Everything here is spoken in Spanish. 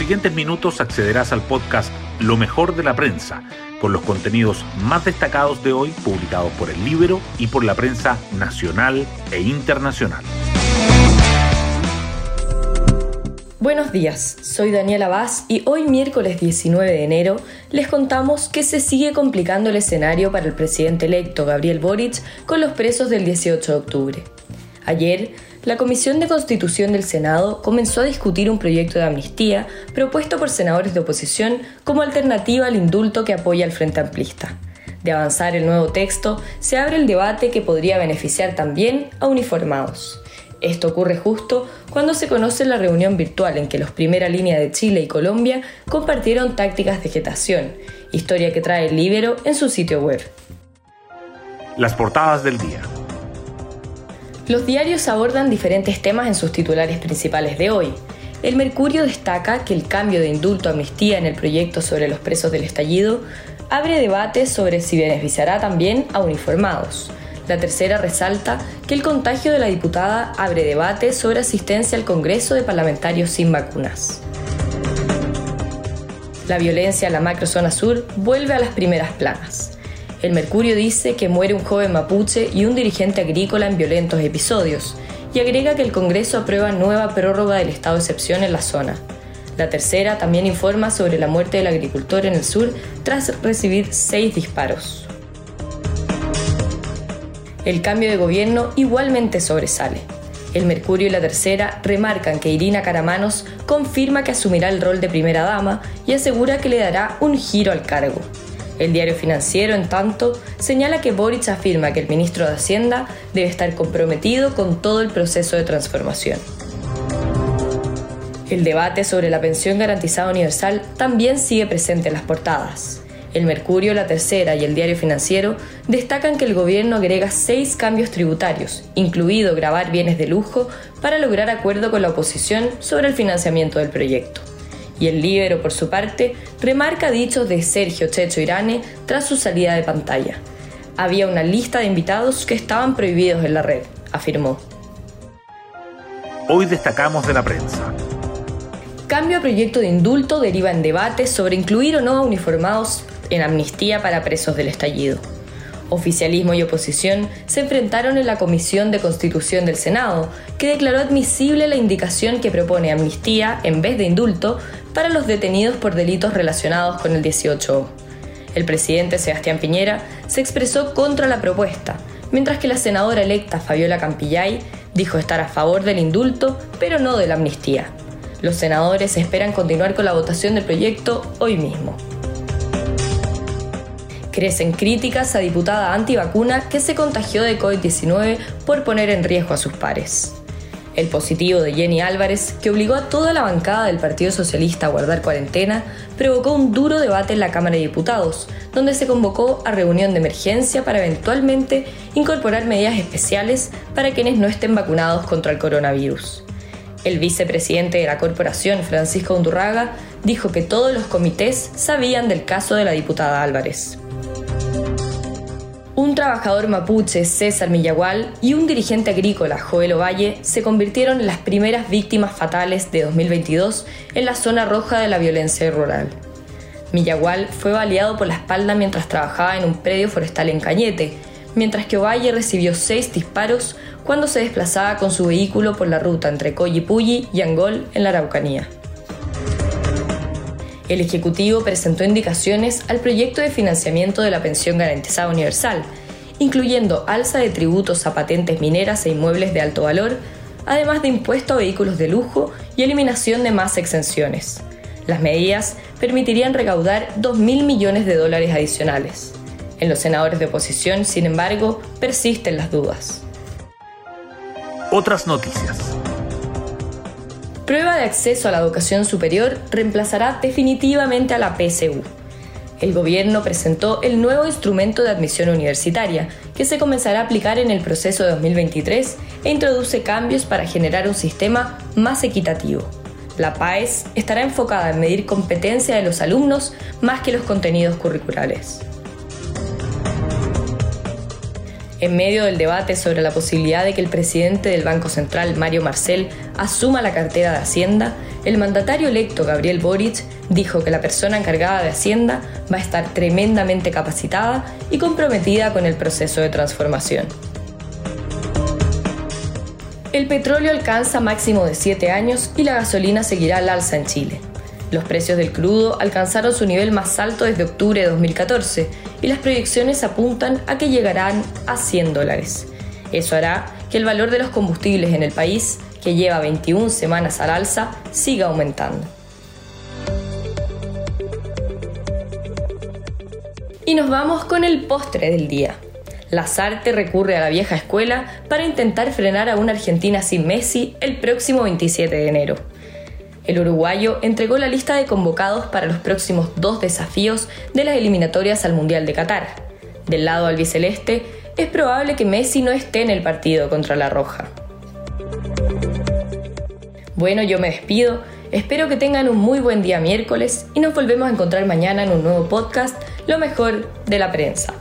siguientes minutos accederás al podcast Lo mejor de la prensa, con los contenidos más destacados de hoy publicados por el libro y por la prensa nacional e internacional. Buenos días, soy Daniela Vaz y hoy miércoles 19 de enero les contamos que se sigue complicando el escenario para el presidente electo Gabriel Boric con los presos del 18 de octubre. Ayer, la Comisión de Constitución del Senado comenzó a discutir un proyecto de amnistía propuesto por senadores de oposición como alternativa al indulto que apoya al Frente Amplista. De avanzar el nuevo texto, se abre el debate que podría beneficiar también a uniformados. Esto ocurre justo cuando se conoce la reunión virtual en que los Primera Línea de Chile y Colombia compartieron tácticas de gestación, historia que trae el Libero en su sitio web. Las portadas del día. Los diarios abordan diferentes temas en sus titulares principales de hoy. El Mercurio destaca que el cambio de indulto a amnistía en el proyecto sobre los presos del estallido abre debates sobre si beneficiará también a uniformados. La tercera resalta que el contagio de la diputada abre debate sobre asistencia al Congreso de parlamentarios sin vacunas. La violencia en la macrozona sur vuelve a las primeras planas. El Mercurio dice que muere un joven mapuche y un dirigente agrícola en violentos episodios, y agrega que el Congreso aprueba nueva prórroga del estado de excepción en la zona. La tercera también informa sobre la muerte del agricultor en el sur tras recibir seis disparos el cambio de gobierno igualmente sobresale. El Mercurio y la Tercera remarcan que Irina Caramanos confirma que asumirá el rol de primera dama y asegura que le dará un giro al cargo. El diario financiero, en tanto, señala que Boric afirma que el ministro de Hacienda debe estar comprometido con todo el proceso de transformación. El debate sobre la pensión garantizada universal también sigue presente en las portadas. El Mercurio, La Tercera y el Diario Financiero destacan que el gobierno agrega seis cambios tributarios, incluido grabar bienes de lujo, para lograr acuerdo con la oposición sobre el financiamiento del proyecto. Y el Libero, por su parte, remarca dichos de Sergio Checho Irane tras su salida de pantalla. Había una lista de invitados que estaban prohibidos en la red, afirmó. Hoy destacamos de la prensa. Cambio a proyecto de indulto deriva en debates sobre incluir o no a uniformados en amnistía para presos del estallido. Oficialismo y oposición se enfrentaron en la Comisión de Constitución del Senado, que declaró admisible la indicación que propone amnistía en vez de indulto para los detenidos por delitos relacionados con el 18. El presidente Sebastián Piñera se expresó contra la propuesta, mientras que la senadora electa Fabiola Campillay dijo estar a favor del indulto, pero no de la amnistía. Los senadores esperan continuar con la votación del proyecto hoy mismo. Crecen críticas a diputada antivacuna que se contagió de COVID-19 por poner en riesgo a sus pares. El positivo de Jenny Álvarez, que obligó a toda la bancada del Partido Socialista a guardar cuarentena, provocó un duro debate en la Cámara de Diputados, donde se convocó a reunión de emergencia para eventualmente incorporar medidas especiales para quienes no estén vacunados contra el coronavirus. El vicepresidente de la corporación, Francisco Undurraga, dijo que todos los comités sabían del caso de la diputada Álvarez un trabajador mapuche, César Millagual, y un dirigente agrícola, Joel Ovalle, se convirtieron en las primeras víctimas fatales de 2022 en la zona roja de la violencia rural. Millagual fue baleado por la espalda mientras trabajaba en un predio forestal en Cañete, mientras que Ovalle recibió seis disparos cuando se desplazaba con su vehículo por la ruta entre Coyipulli y Angol en la Araucanía el Ejecutivo presentó indicaciones al proyecto de financiamiento de la pensión garantizada universal, incluyendo alza de tributos a patentes mineras e inmuebles de alto valor, además de impuesto a vehículos de lujo y eliminación de más exenciones. Las medidas permitirían recaudar 2.000 millones de dólares adicionales. En los senadores de oposición, sin embargo, persisten las dudas. Otras noticias prueba de acceso a la educación superior reemplazará definitivamente a la PSU. El gobierno presentó el nuevo instrumento de admisión universitaria, que se comenzará a aplicar en el proceso de 2023 e introduce cambios para generar un sistema más equitativo. La PAES estará enfocada en medir competencia de los alumnos más que los contenidos curriculares. En medio del debate sobre la posibilidad de que el presidente del Banco Central, Mario Marcel, asuma la cartera de Hacienda, el mandatario electo Gabriel Boric dijo que la persona encargada de Hacienda va a estar tremendamente capacitada y comprometida con el proceso de transformación. El petróleo alcanza máximo de 7 años y la gasolina seguirá al alza en Chile. Los precios del crudo alcanzaron su nivel más alto desde octubre de 2014 y las proyecciones apuntan a que llegarán a 100 dólares. Eso hará que el valor de los combustibles en el país, que lleva 21 semanas al alza, siga aumentando. Y nos vamos con el postre del día. Lazarte recurre a la vieja escuela para intentar frenar a una Argentina sin Messi el próximo 27 de enero. El uruguayo entregó la lista de convocados para los próximos dos desafíos de las eliminatorias al Mundial de Qatar. Del lado albiceleste, es probable que Messi no esté en el partido contra la Roja. Bueno, yo me despido, espero que tengan un muy buen día miércoles y nos volvemos a encontrar mañana en un nuevo podcast, Lo mejor de la prensa.